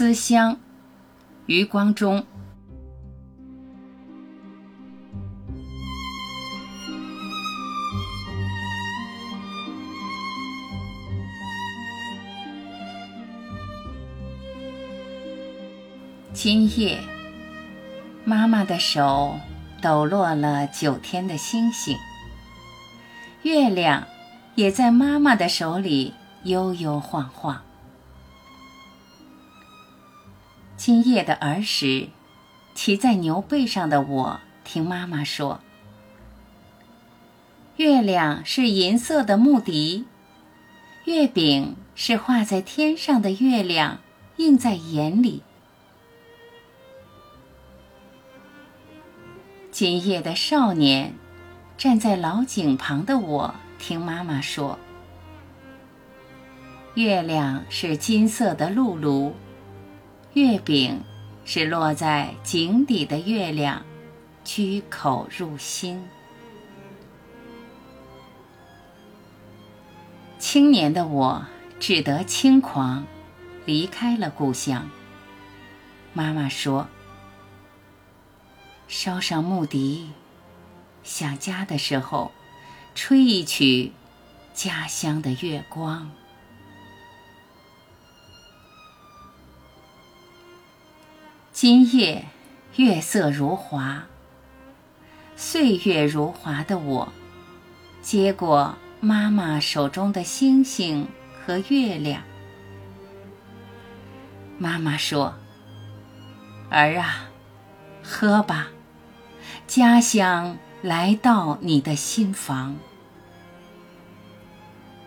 思乡，余光中。今夜，妈妈的手抖落了九天的星星，月亮也在妈妈的手里悠悠晃晃。今夜的儿时，骑在牛背上的我，听妈妈说：“月亮是银色的木笛，月饼是画在天上的月亮，映在眼里。”今夜的少年，站在老井旁的我，听妈妈说：“月亮是金色的露露，月饼是落在井底的月亮，居口入心。”青年的我只得轻狂，离开了故乡。妈妈说。烧上木笛，想家的时候，吹一曲家乡的月光。今夜月色如华，岁月如华的我，接过妈妈手中的星星和月亮。妈妈说：“儿啊，喝吧。”家乡来到你的心房。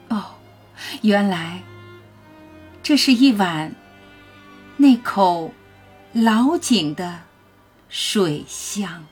哦，原来这是一碗那口老井的水乡。